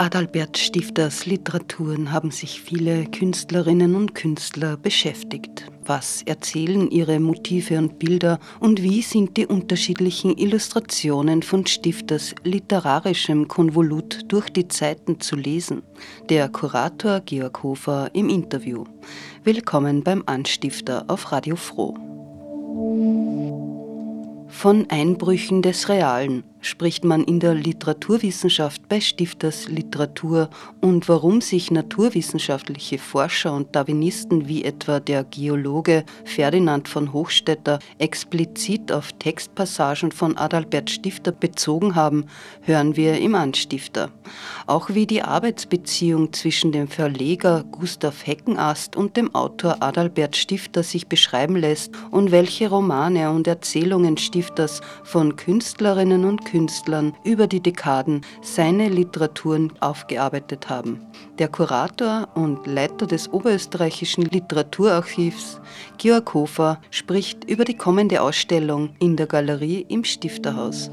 Adalbert Stifters Literaturen haben sich viele Künstlerinnen und Künstler beschäftigt. Was erzählen ihre Motive und Bilder und wie sind die unterschiedlichen Illustrationen von Stifters literarischem Konvolut durch die Zeiten zu lesen? Der Kurator Georg Hofer im Interview. Willkommen beim Anstifter auf Radio Froh. Von Einbrüchen des Realen spricht man in der Literaturwissenschaft bei Stifters Literatur und warum sich naturwissenschaftliche Forscher und Darwinisten wie etwa der Geologe Ferdinand von Hochstetter explizit auf Textpassagen von Adalbert Stifter bezogen haben, hören wir im Anstifter. Auch wie die Arbeitsbeziehung zwischen dem Verleger Gustav Heckenast und dem Autor Adalbert Stifter sich beschreiben lässt und welche Romane und Erzählungen Stifters von Künstlerinnen und Künstlern über die Dekaden seine Literaturen aufgearbeitet haben. Der Kurator und Leiter des Oberösterreichischen Literaturarchivs, Georg Hofer, spricht über die kommende Ausstellung in der Galerie im Stifterhaus.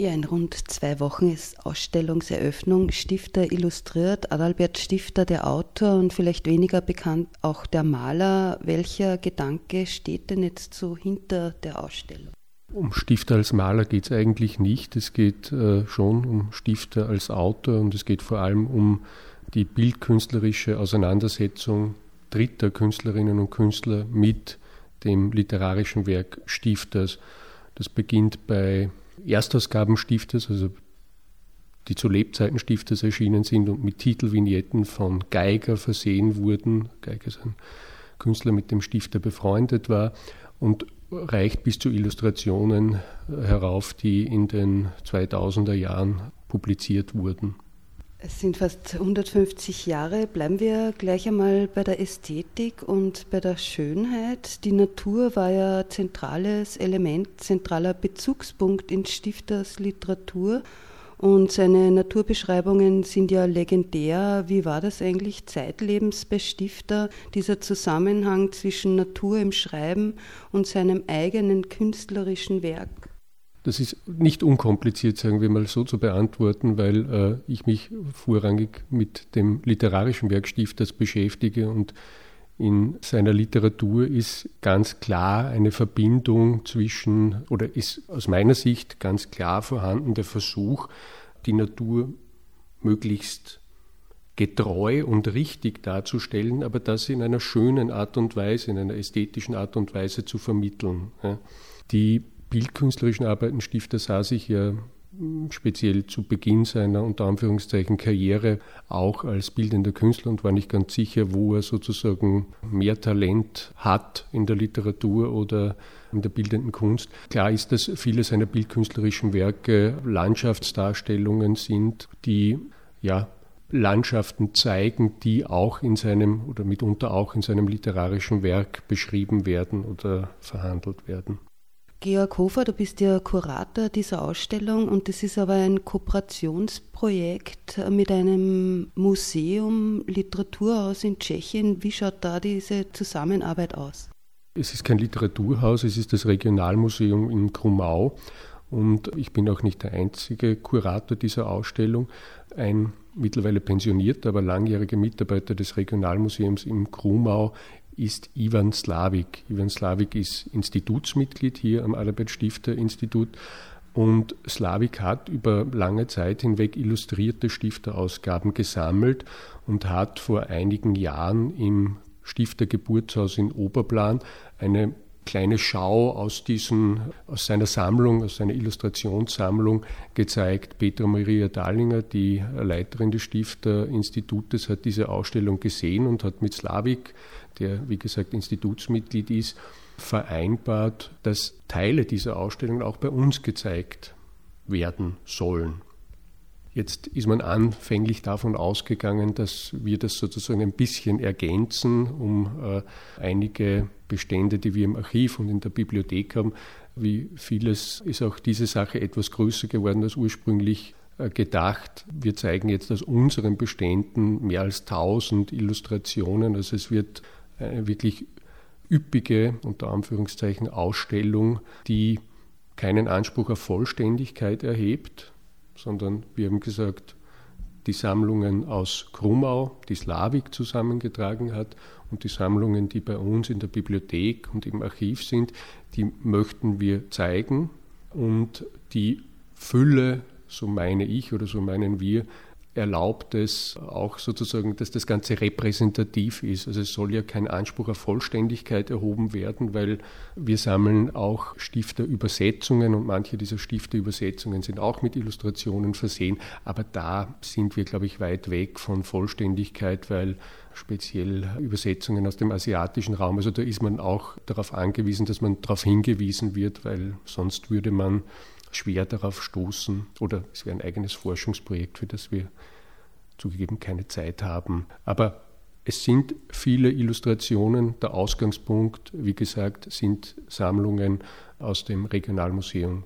Ja, in rund zwei Wochen ist Ausstellungseröffnung. Stifter illustriert, Adalbert Stifter, der Autor und vielleicht weniger bekannt auch der Maler. Welcher Gedanke steht denn jetzt so hinter der Ausstellung? Um Stifter als Maler geht es eigentlich nicht. Es geht äh, schon um Stifter als Autor und es geht vor allem um die bildkünstlerische Auseinandersetzung dritter Künstlerinnen und Künstler mit dem literarischen Werk Stifters. Das beginnt bei Erstausgaben Stifters, also die zu Lebzeiten Stifters erschienen sind und mit Titelvignetten von Geiger versehen wurden. Geiger ist ein Künstler, mit dem Stifter befreundet war und reicht bis zu Illustrationen herauf, die in den 2000er Jahren publiziert wurden. Es sind fast 150 Jahre. Bleiben wir gleich einmal bei der Ästhetik und bei der Schönheit. Die Natur war ja zentrales Element, zentraler Bezugspunkt in Stifters Literatur. Und seine Naturbeschreibungen sind ja legendär. Wie war das eigentlich zeitlebens bei Stifter, dieser Zusammenhang zwischen Natur im Schreiben und seinem eigenen künstlerischen Werk? Das ist nicht unkompliziert, sagen wir mal so, zu beantworten, weil äh, ich mich vorrangig mit dem literarischen Werk Stifters beschäftige und in seiner Literatur ist ganz klar eine Verbindung zwischen, oder ist aus meiner Sicht ganz klar vorhanden der Versuch, die Natur möglichst getreu und richtig darzustellen, aber das in einer schönen Art und Weise, in einer ästhetischen Art und Weise zu vermitteln. Die bildkünstlerischen Arbeiten Stifter sah sich ja hm, speziell zu Beginn seiner unter Anführungszeichen Karriere auch als bildender Künstler und war nicht ganz sicher, wo er sozusagen mehr Talent hat in der Literatur oder in der bildenden Kunst. Klar ist, dass viele seiner bildkünstlerischen Werke Landschaftsdarstellungen sind, die ja Landschaften zeigen, die auch in seinem oder mitunter auch in seinem literarischen Werk beschrieben werden oder verhandelt werden. Georg Hofer, du bist ja Kurator dieser Ausstellung und das ist aber ein Kooperationsprojekt mit einem Museum, Literaturhaus in Tschechien. Wie schaut da diese Zusammenarbeit aus? Es ist kein Literaturhaus, es ist das Regionalmuseum in Krumau und ich bin auch nicht der einzige Kurator dieser Ausstellung. Ein mittlerweile pensionierter, aber langjähriger Mitarbeiter des Regionalmuseums in Krumau ist Ivan Slavik. Ivan Slavik ist Institutsmitglied hier am Adalbert Stifter Institut und Slavik hat über lange Zeit hinweg illustrierte Stifterausgaben gesammelt und hat vor einigen Jahren im Stiftergeburtshaus in Oberplan eine kleine Schau aus, diesen, aus seiner Sammlung, aus seiner Illustrationssammlung gezeigt. Petra Maria Dahlinger, die Leiterin des Stifterinstitutes, hat diese Ausstellung gesehen und hat mit Slavik, der wie gesagt Institutsmitglied ist, vereinbart, dass Teile dieser Ausstellung auch bei uns gezeigt werden sollen. Jetzt ist man anfänglich davon ausgegangen, dass wir das sozusagen ein bisschen ergänzen, um äh, einige Bestände, die wir im Archiv und in der Bibliothek haben, wie vieles ist auch diese Sache etwas größer geworden als ursprünglich äh, gedacht. Wir zeigen jetzt aus unseren Beständen mehr als 1000 Illustrationen. Also es wird eine wirklich üppige, unter Anführungszeichen, Ausstellung, die keinen Anspruch auf Vollständigkeit erhebt, sondern wir haben gesagt, die Sammlungen aus Krumau, die Slavik zusammengetragen hat, und die Sammlungen, die bei uns in der Bibliothek und im Archiv sind, die möchten wir zeigen. Und die Fülle, so meine ich oder so meinen wir, erlaubt es auch sozusagen, dass das Ganze repräsentativ ist. Also es soll ja kein Anspruch auf Vollständigkeit erhoben werden, weil wir sammeln auch Stifterübersetzungen und manche dieser Stifterübersetzungen sind auch mit Illustrationen versehen. Aber da sind wir, glaube ich, weit weg von Vollständigkeit, weil speziell Übersetzungen aus dem asiatischen Raum, also da ist man auch darauf angewiesen, dass man darauf hingewiesen wird, weil sonst würde man schwer darauf stoßen oder es wäre ein eigenes Forschungsprojekt, für das wir zugegeben keine Zeit haben. Aber es sind viele Illustrationen. Der Ausgangspunkt, wie gesagt, sind Sammlungen aus dem Regionalmuseum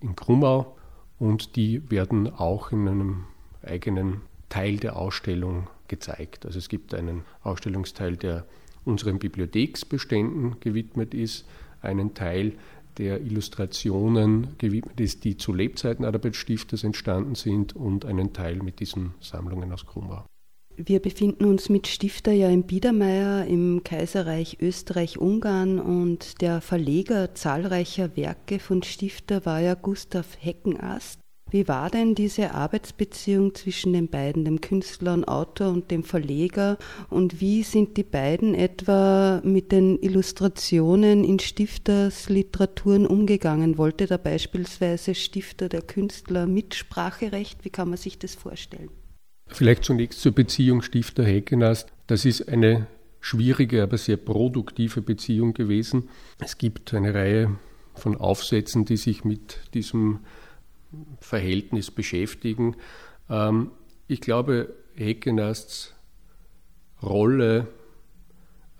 in Krumau und die werden auch in einem eigenen Teil der Ausstellung gezeigt. Also es gibt einen Ausstellungsteil, der unseren Bibliotheksbeständen gewidmet ist, einen Teil, der Illustrationen gewidmet ist, die zu Lebzeiten Adalbert Stifters entstanden sind und einen Teil mit diesen Sammlungen aus Krumau. Wir befinden uns mit Stifter ja im Biedermeier im Kaiserreich Österreich-Ungarn und der Verleger zahlreicher Werke von Stifter war ja Gustav Heckenast. Wie war denn diese Arbeitsbeziehung zwischen den beiden, dem Künstler und Autor und dem Verleger? Und wie sind die beiden etwa mit den Illustrationen in Stifters Literaturen umgegangen? Wollte da beispielsweise Stifter der Künstler Mitspracherecht? Wie kann man sich das vorstellen? Vielleicht zunächst zur Beziehung Stifter-Heckenast. Das ist eine schwierige, aber sehr produktive Beziehung gewesen. Es gibt eine Reihe von Aufsätzen, die sich mit diesem Verhältnis beschäftigen. Ähm, ich glaube, Heckenasts Rolle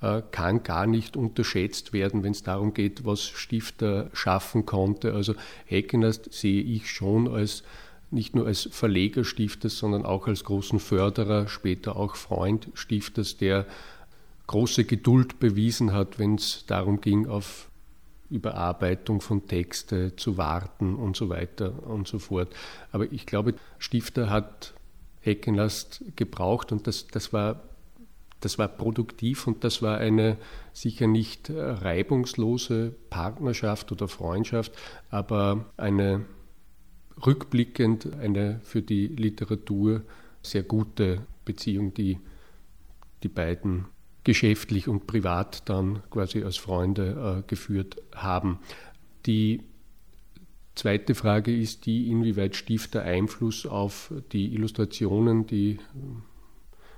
äh, kann gar nicht unterschätzt werden, wenn es darum geht, was Stifter schaffen konnte. Also Heckenast sehe ich schon als nicht nur als Verleger Stifters, sondern auch als großen Förderer, später auch Freund Stifters, der große Geduld bewiesen hat, wenn es darum ging, auf Überarbeitung von Texte zu warten und so weiter und so fort. Aber ich glaube, Stifter hat Heckenlast gebraucht und das, das, war, das war produktiv und das war eine sicher nicht reibungslose Partnerschaft oder Freundschaft, aber eine rückblickend eine für die Literatur sehr gute Beziehung, die die beiden geschäftlich und privat dann quasi als Freunde äh, geführt haben. Die zweite Frage ist die, inwieweit Stifter Einfluss auf die Illustrationen, die äh,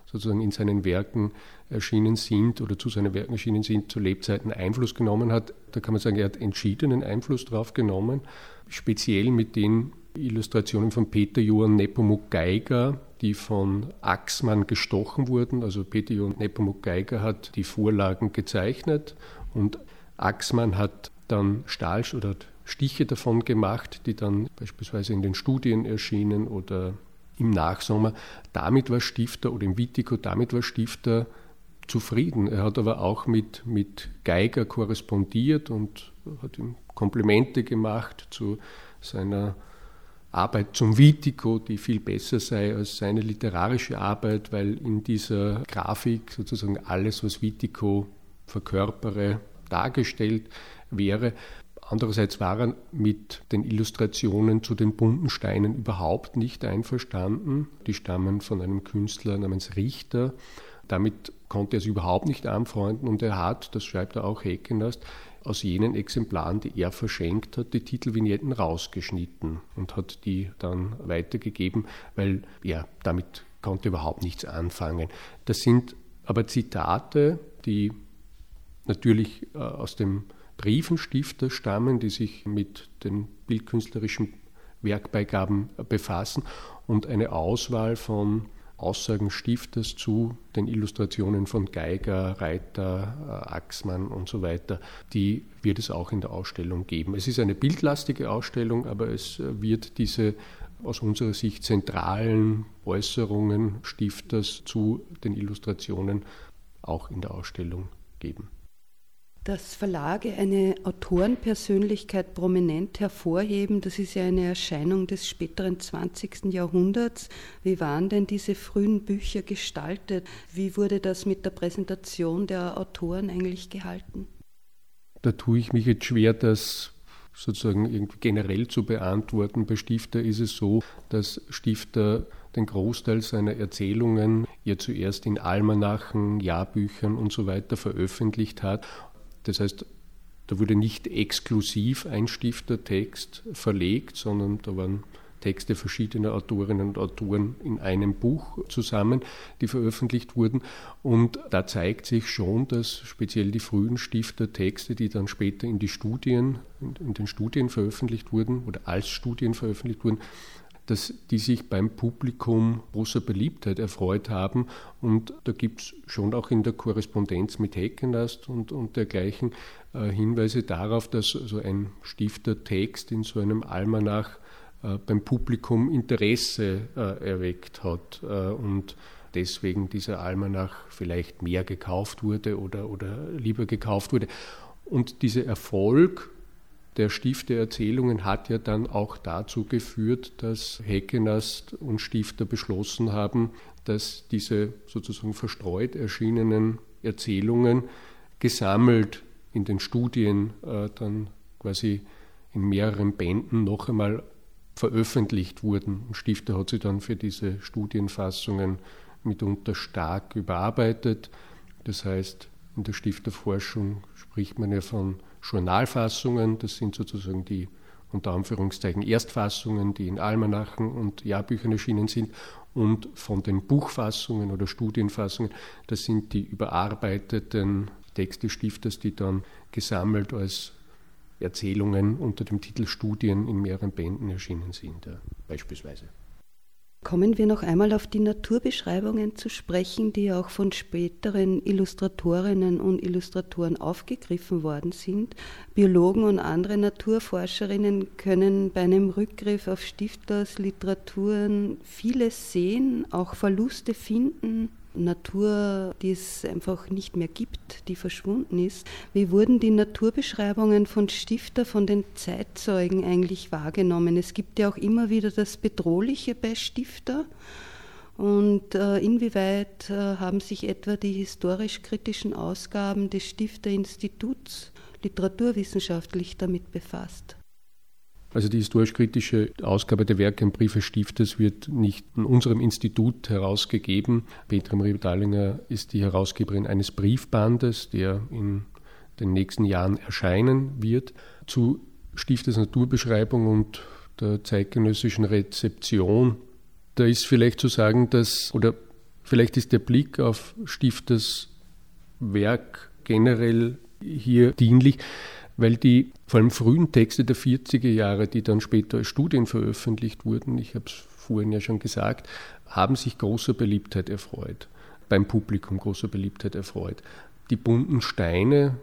sozusagen in seinen Werken erschienen sind oder zu seinen Werken erschienen sind, zu Lebzeiten Einfluss genommen hat. Da kann man sagen, er hat entschiedenen Einfluss drauf genommen, speziell mit den Illustrationen von Peter Johann Nepomuk Geiger, die von Axmann gestochen wurden. Also Peter Johann Nepomuk Geiger hat die Vorlagen gezeichnet und Axmann hat dann Stahl oder Stiche davon gemacht, die dann beispielsweise in den Studien erschienen oder im Nachsommer. Damit war Stifter oder im Wittico, damit war Stifter zufrieden. Er hat aber auch mit, mit Geiger korrespondiert und hat ihm Komplimente gemacht zu seiner Arbeit zum Vitico, die viel besser sei als seine literarische Arbeit, weil in dieser Grafik sozusagen alles, was Vitico verkörpere, dargestellt wäre. Andererseits war er mit den Illustrationen zu den bunten Steinen überhaupt nicht einverstanden. Die stammen von einem Künstler namens Richter Damit konnte er es überhaupt nicht anfreunden und er hat, das schreibt er auch Heckenast, aus jenen Exemplaren, die er verschenkt hat, die Titelvignetten rausgeschnitten und hat die dann weitergegeben, weil ja, damit konnte überhaupt nichts anfangen. Das sind aber Zitate, die natürlich äh, aus dem Briefenstifter stammen, die sich mit den bildkünstlerischen Werkbeigaben befassen und eine Auswahl von Aussagen Stifters zu den Illustrationen von Geiger, Reiter, äh, Axmann und so weiter, die wird es auch in der Ausstellung geben. Es ist eine bildlastige Ausstellung, aber es äh, wird diese aus unserer Sicht zentralen Äußerungen Stifters zu den Illustrationen auch in der Ausstellung geben dass Verlage eine Autorenpersönlichkeit prominent hervorheben, das ist ja eine Erscheinung des späteren 20. Jahrhunderts. Wie waren denn diese frühen Bücher gestaltet? Wie wurde das mit der Präsentation der Autoren eigentlich gehalten? Da tue ich mich jetzt schwer, das sozusagen generell zu beantworten. Bei Stifter ist es so, dass Stifter den Großteil seiner Erzählungen ja zuerst in Almanachen, Jahrbüchern und so weiter veröffentlicht hat das heißt, da wurde nicht exklusiv ein Stiftertext verlegt, sondern da waren Texte verschiedener Autorinnen und Autoren in einem Buch zusammen, die veröffentlicht wurden. Und da zeigt sich schon, dass speziell die frühen Stiftertexte, die dann später in die Studien, in den Studien veröffentlicht wurden oder als Studien veröffentlicht wurden, dass die sich beim Publikum großer Beliebtheit erfreut haben. Und da gibt es schon auch in der Korrespondenz mit Heckenast und, und dergleichen äh, Hinweise darauf, dass so ein Stiftertext in so einem Almanach äh, beim Publikum Interesse äh, erweckt hat äh, und deswegen dieser Almanach vielleicht mehr gekauft wurde oder, oder lieber gekauft wurde. Und dieser Erfolg der Stift der Erzählungen hat ja dann auch dazu geführt, dass Heckenast und Stifter beschlossen haben, dass diese sozusagen verstreut erschienenen Erzählungen gesammelt in den Studien äh, dann quasi in mehreren Bänden noch einmal veröffentlicht wurden. Und Stifter hat sie dann für diese Studienfassungen mitunter stark überarbeitet. Das heißt, in der Stifterforschung spricht man ja von Journalfassungen, das sind sozusagen die unter Anführungszeichen Erstfassungen, die in Almanachen und Jahrbüchern erschienen sind, und von den Buchfassungen oder Studienfassungen, das sind die überarbeiteten Texte Stifters, die dann gesammelt als Erzählungen unter dem Titel Studien in mehreren Bänden erschienen sind, ja, beispielsweise. Kommen wir noch einmal auf die Naturbeschreibungen zu sprechen, die auch von späteren Illustratorinnen und Illustratoren aufgegriffen worden sind. Biologen und andere Naturforscherinnen können bei einem Rückgriff auf Stifters Literaturen vieles sehen, auch Verluste finden, Natur, die es einfach nicht mehr gibt, die verschwunden ist. Wie wurden die Naturbeschreibungen von Stifter, von den Zeitzeugen eigentlich wahrgenommen? Es gibt ja auch immer wieder das Bedrohliche bei Stifter. Und äh, inwieweit äh, haben sich etwa die historisch-kritischen Ausgaben des Stifterinstituts literaturwissenschaftlich damit befasst? Also die historisch-kritische Ausgabe der Werke und Briefe Stifters wird nicht in unserem Institut herausgegeben. Petra Marie Dallinger ist die Herausgeberin eines Briefbandes, der in den nächsten Jahren erscheinen wird, zu Stifters Naturbeschreibung und der zeitgenössischen Rezeption. Da ist vielleicht zu sagen, dass, oder vielleicht ist der Blick auf Stifters Werk generell hier dienlich, weil die vor allem frühen Texte der 40er Jahre, die dann später als Studien veröffentlicht wurden, ich habe es vorhin ja schon gesagt, haben sich großer Beliebtheit erfreut, beim Publikum großer Beliebtheit erfreut. Die bunten Steine,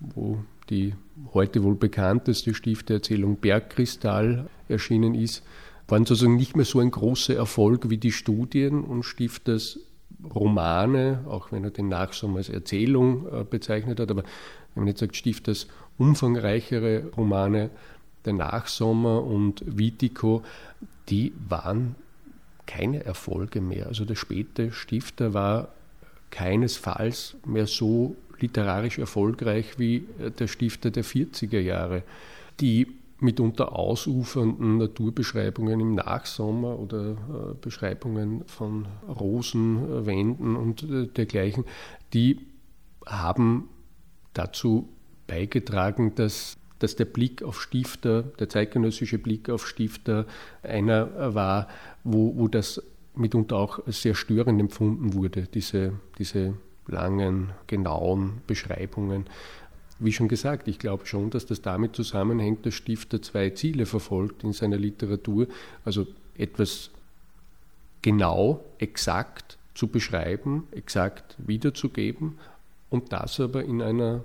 wo die heute wohl bekannteste Stifteerzählung Bergkristall erschienen ist, waren sozusagen nicht mehr so ein großer Erfolg wie die Studien und Stifters Romane, auch wenn er den Nachsommer als Erzählung äh, bezeichnet hat, aber wenn man jetzt sagt, Stifters umfangreichere Romane, Der Nachsommer und Vitico, die waren keine Erfolge mehr. Also der späte Stifter war keinesfalls mehr so literarisch erfolgreich wie der Stifter der 40er Jahre. Die mitunter ausufernden Naturbeschreibungen im Nachsommer oder äh, Beschreibungen von Rosenwänden und äh, dergleichen, die haben dazu beigetragen, dass, dass der Blick auf Stifter, der zeitgenössische Blick auf Stifter einer war, wo, wo das mitunter auch sehr störend empfunden wurde, diese, diese langen, genauen Beschreibungen. Wie schon gesagt, ich glaube schon, dass das damit zusammenhängt, dass Stifter zwei Ziele verfolgt in seiner Literatur. Also etwas genau, exakt zu beschreiben, exakt wiederzugeben und das aber in einer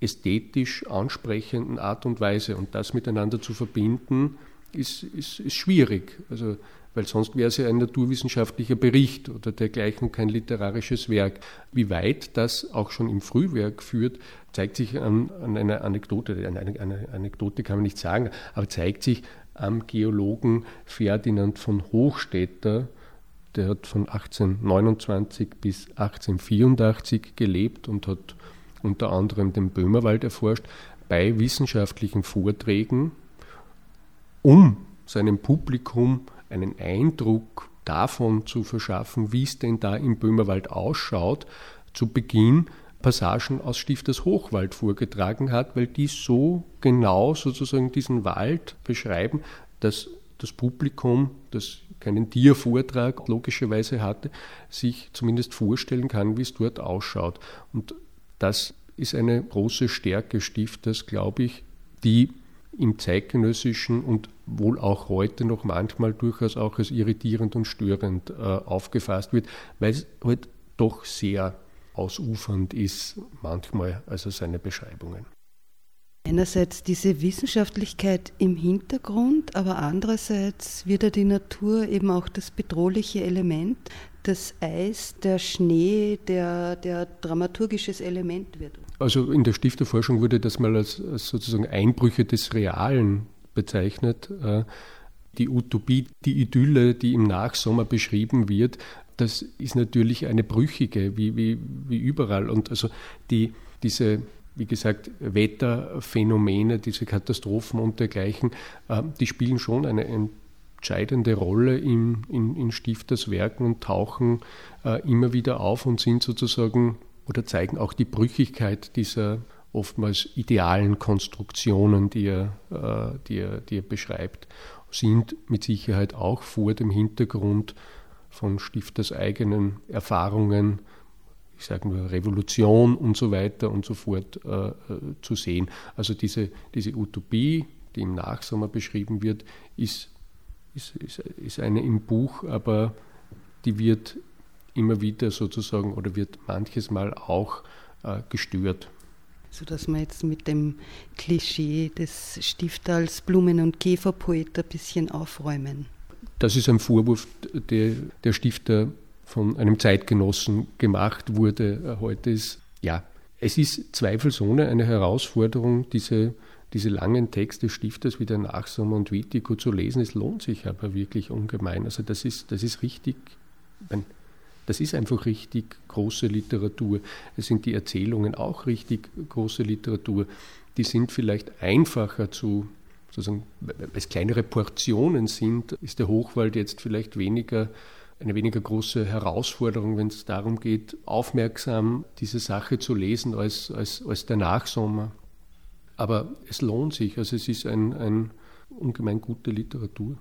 ästhetisch ansprechenden Art und Weise. Und das miteinander zu verbinden, ist, ist, ist schwierig. Also weil sonst wäre es ja ein naturwissenschaftlicher Bericht oder dergleichen kein literarisches Werk. Wie weit das auch schon im Frühwerk führt, zeigt sich an, an einer Anekdote, eine, eine, Anekdote kann man nicht sagen, aber zeigt sich am Geologen Ferdinand von Hochstetter, der hat von 1829 bis 1884 gelebt und hat unter anderem den Böhmerwald erforscht, bei wissenschaftlichen Vorträgen, um seinem Publikum einen Eindruck davon zu verschaffen, wie es denn da im Böhmerwald ausschaut, zu Beginn Passagen aus Stifters Hochwald vorgetragen hat, weil die so genau sozusagen diesen Wald beschreiben, dass das Publikum, das keinen Tiervortrag logischerweise hatte, sich zumindest vorstellen kann, wie es dort ausschaut. Und das ist eine große Stärke Stifters, glaube ich, die im zeitgenössischen und wohl auch heute noch manchmal durchaus auch als irritierend und störend äh, aufgefasst wird, weil es halt doch sehr ausufernd ist manchmal, also seine Beschreibungen. Einerseits diese Wissenschaftlichkeit im Hintergrund, aber andererseits wird ja die Natur eben auch das bedrohliche Element, das Eis, der Schnee, der, der dramaturgisches Element wird. Also in der Stifterforschung wurde das mal als, als sozusagen Einbrüche des Realen bezeichnet. Äh, die Utopie, die Idylle, die im Nachsommer beschrieben wird, das ist natürlich eine brüchige, wie, wie, wie überall. Und also die, diese, wie gesagt, Wetterphänomene, diese Katastrophen und dergleichen, äh, die spielen schon eine entscheidende Rolle in, in, in Stifters Werken und tauchen äh, immer wieder auf und sind sozusagen oder zeigen auch die Brüchigkeit dieser oftmals idealen Konstruktionen, die er, äh, die er, die er beschreibt, sind mit Sicherheit auch vor dem Hintergrund von Stifters eigenen Erfahrungen, ich sage nur Revolution und so weiter und so fort äh, äh, zu sehen. Also diese, diese Utopie, die im Nachsommer beschrieben wird, ist, ist, ist, ist eine im Buch, aber die wird immer wieder sozusagen oder wird manches Mal auch äh, gestört. Sodass wir jetzt mit dem Klischee des Stifter als Blumen- und Käferpoet ein bisschen aufräumen. Das ist ein Vorwurf, der, der Stifter von einem Zeitgenossen gemacht wurde. Äh, heute ist, ja, es ist zweifelsohne eine Herausforderung, diese, diese langen Texte Stifters wie der Nachsommer und Wittigo zu lesen. Es lohnt sich aber wirklich ungemein. Also das ist, das ist richtig, das ist einfach richtig große Literatur. Es sind die Erzählungen auch richtig große Literatur. Die sind vielleicht einfacher zu, sozusagen, weil es kleinere Portionen sind, ist der Hochwald jetzt vielleicht weniger eine weniger große Herausforderung, wenn es darum geht, aufmerksam diese Sache zu lesen als, als, als der Nachsommer. Aber es lohnt sich, also es ist ein, ein ungemein gute Literatur.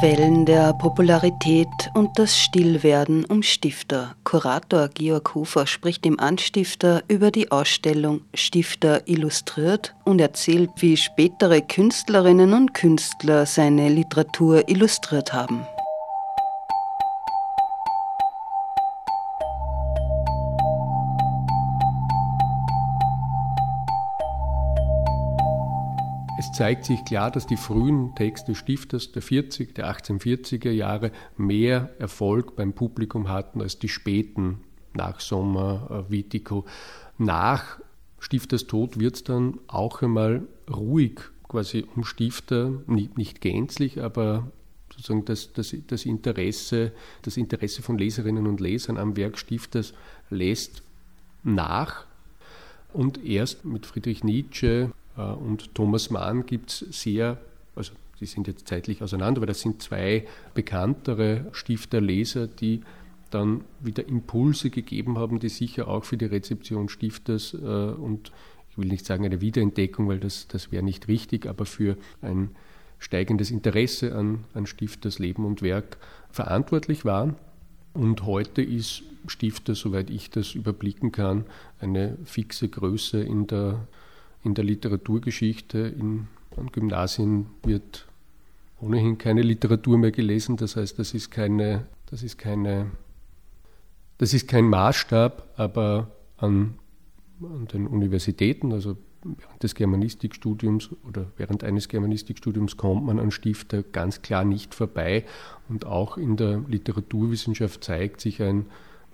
Wellen der Popularität und das Stillwerden um Stifter. Kurator Georg Hofer spricht im Anstifter über die Ausstellung Stifter illustriert und erzählt, wie spätere Künstlerinnen und Künstler seine Literatur illustriert haben. Zeigt sich klar, dass die frühen Texte Stifters der 40, der 1840er Jahre mehr Erfolg beim Publikum hatten als die späten nach Sommer, äh, Vitico. Nach Stifters Tod wird es dann auch einmal ruhig quasi um Stifter, nicht, nicht gänzlich, aber sozusagen das, das, das, Interesse, das Interesse von Leserinnen und Lesern am Werk Stifters lässt nach. Und erst mit Friedrich Nietzsche äh, und Thomas Mann gibt es sehr, also die sind jetzt zeitlich auseinander, aber das sind zwei bekanntere Stifterleser, die dann wieder Impulse gegeben haben, die sicher auch für die Rezeption Stifters äh, und ich will nicht sagen eine Wiederentdeckung, weil das, das wäre nicht richtig, aber für ein steigendes Interesse an, an Stifters Leben und Werk verantwortlich waren. Und heute ist Stifter, soweit ich das überblicken kann, eine fixe Größe in der, in der Literaturgeschichte. In, an Gymnasien wird ohnehin keine Literatur mehr gelesen. Das heißt, das ist keine, das ist keine, das ist kein Maßstab, aber an, an den Universitäten, also während des Germanistikstudiums oder während eines Germanistikstudiums kommt man an Stifter ganz klar nicht vorbei. Und auch in der Literaturwissenschaft zeigt sich ein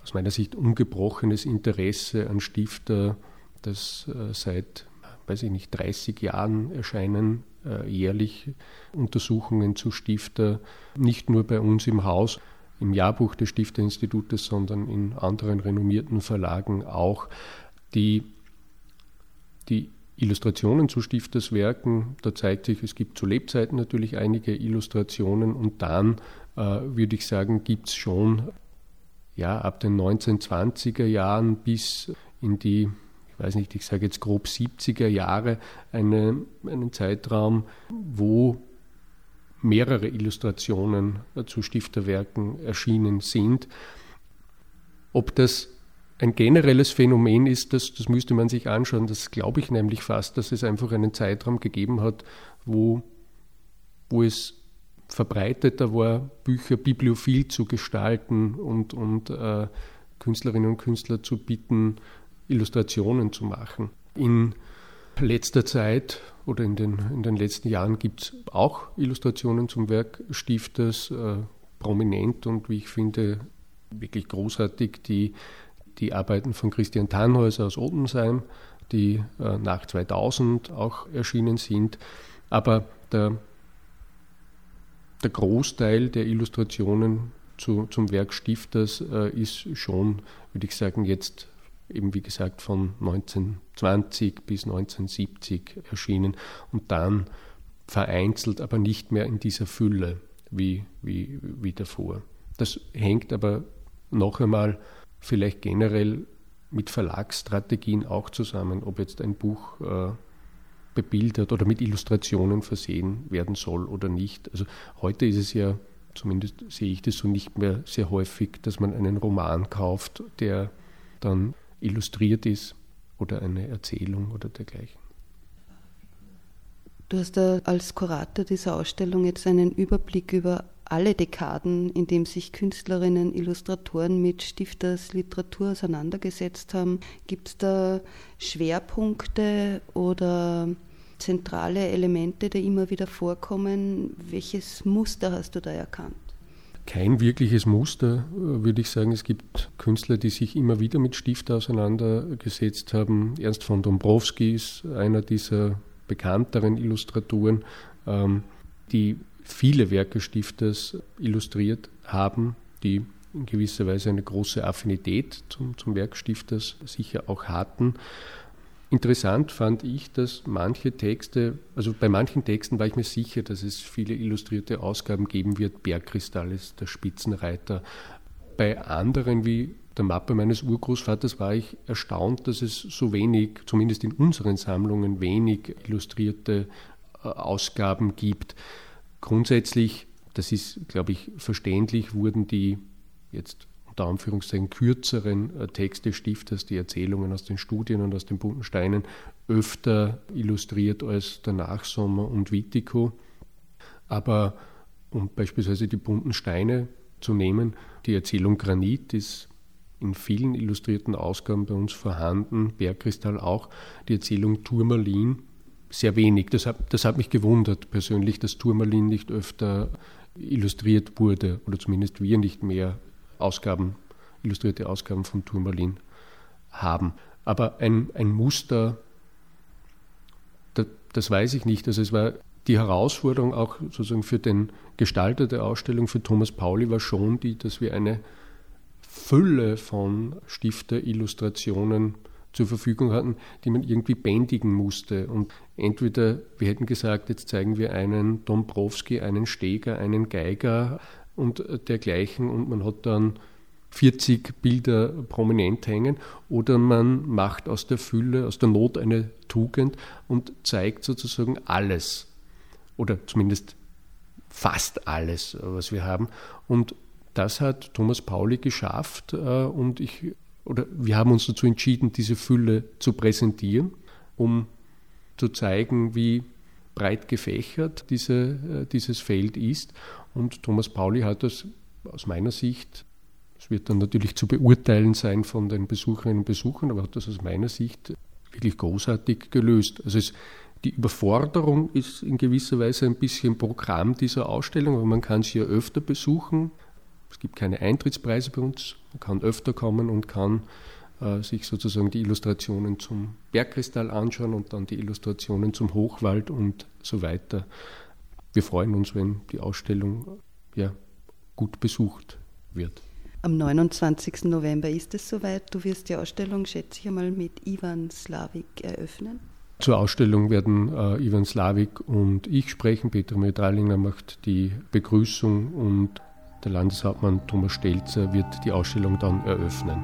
aus meiner Sicht ungebrochenes Interesse an Stifter, das äh, seit, weiß ich nicht, 30 Jahren erscheinen äh, jährlich Untersuchungen zu Stifter, nicht nur bei uns im Haus, im Jahrbuch des Stifterinstitutes, sondern in anderen renommierten Verlagen auch, die die Illustrationen zu Stifterswerken, da zeigt sich, es gibt zu Lebzeiten natürlich einige Illustrationen und dann äh, würde ich sagen, gibt es schon ja, ab den 1920er Jahren bis in die, weiß nicht, ich sage jetzt grob 70er Jahre, eine, einen Zeitraum, wo mehrere Illustrationen zu Stifterwerken erschienen sind. Ob das ein generelles Phänomen ist, das, das müsste man sich anschauen. Das glaube ich nämlich fast, dass es einfach einen Zeitraum gegeben hat, wo, wo es verbreiteter war, Bücher bibliophil zu gestalten und, und äh, Künstlerinnen und Künstler zu bitten, Illustrationen zu machen. In letzter Zeit oder in den, in den letzten Jahren gibt es auch Illustrationen zum Werk Stifters, äh, prominent und wie ich finde, wirklich großartig die die Arbeiten von Christian Tannhäuser aus Ottensheim, die äh, nach 2000 auch erschienen sind. Aber der, der Großteil der Illustrationen zu, zum Werk Stifters äh, ist schon, würde ich sagen, jetzt eben wie gesagt von 1920 bis 1970 erschienen und dann vereinzelt, aber nicht mehr in dieser Fülle wie, wie, wie davor. Das hängt aber noch einmal vielleicht generell mit Verlagsstrategien auch zusammen, ob jetzt ein Buch äh, bebildert oder mit Illustrationen versehen werden soll oder nicht. Also heute ist es ja, zumindest sehe ich das so nicht mehr sehr häufig, dass man einen Roman kauft, der dann illustriert ist oder eine Erzählung oder dergleichen. Du hast da als Kurator dieser Ausstellung jetzt einen Überblick über alle Dekaden, in dem sich Künstlerinnen, Illustratoren mit Stifters Literatur auseinandergesetzt haben. Gibt es da Schwerpunkte oder zentrale Elemente, die immer wieder vorkommen? Welches Muster hast du da erkannt? Kein wirkliches Muster, würde ich sagen. Es gibt Künstler, die sich immer wieder mit Stifter auseinandergesetzt haben. Ernst von Dombrowski ist einer dieser bekannteren Illustratoren, ähm, die viele Werke Stifters illustriert haben, die in gewisser Weise eine große Affinität zum, zum Werk Stifters sicher auch hatten. Interessant fand ich, dass manche Texte, also bei manchen Texten war ich mir sicher, dass es viele illustrierte Ausgaben geben wird. Bergkristall ist der Spitzenreiter. Bei anderen wie der Mappe meines Urgroßvaters war ich erstaunt, dass es so wenig, zumindest in unseren Sammlungen, wenig illustrierte äh, Ausgaben gibt. Grundsätzlich, das ist, glaube ich, verständlich, wurden die jetzt unter Anführungszeichen kürzeren äh, Texte Stifters, die Erzählungen aus den Studien und aus den bunten Steinen, öfter illustriert als der Nachsommer und Wittico. Aber um beispielsweise die bunten Steine zu nehmen, die Erzählung Granit ist in vielen illustrierten Ausgaben bei uns vorhanden, Bergkristall auch, die Erzählung Turmalin sehr wenig. Das hat, das hat mich gewundert persönlich, dass Turmalin nicht öfter illustriert wurde oder zumindest wir nicht mehr Ausgaben, illustrierte Ausgaben von Turmalin haben. Aber ein, ein Muster, das, das weiß ich nicht. Also es war die Herausforderung auch sozusagen für den Gestalter der Ausstellung, für Thomas Pauli, war schon die, dass wir eine Fülle von Stifterillustrationen zur Verfügung hatten, die man irgendwie bändigen musste. Und entweder wir hätten gesagt, jetzt zeigen wir einen Dombrowski, einen Steger, einen Geiger und dergleichen und man hat dann 40 Bilder prominent hängen oder man macht aus der Fülle, aus der Not eine Tugend und zeigt sozusagen alles oder zumindest fast alles, was wir haben. Und das hat Thomas Pauli geschafft äh, und ich oder wir haben uns dazu entschieden, diese Fülle zu präsentieren, um zu zeigen, wie breit gefächert diese, äh, dieses Feld ist. Und Thomas Pauli hat das aus meiner Sicht, es wird dann natürlich zu beurteilen sein von den Besucherinnen und Besuchern, aber hat das aus meiner Sicht wirklich großartig gelöst. Also es, die Überforderung ist in gewisser Weise ein bisschen Programm dieser Ausstellung, aber man kann sie ja öfter besuchen. Es gibt keine Eintrittspreise bei uns. Man kann öfter kommen und kann äh, sich sozusagen die Illustrationen zum Bergkristall anschauen und dann die Illustrationen zum Hochwald und so weiter. Wir freuen uns, wenn die Ausstellung ja, gut besucht wird. Am 29. November ist es soweit. Du wirst die Ausstellung, schätze ich einmal, mit Ivan Slavik eröffnen. Zur Ausstellung werden äh, Ivan Slavik und ich sprechen. Peter Medralinger macht die Begrüßung und der Landeshauptmann Thomas Stelzer wird die Ausstellung dann eröffnen.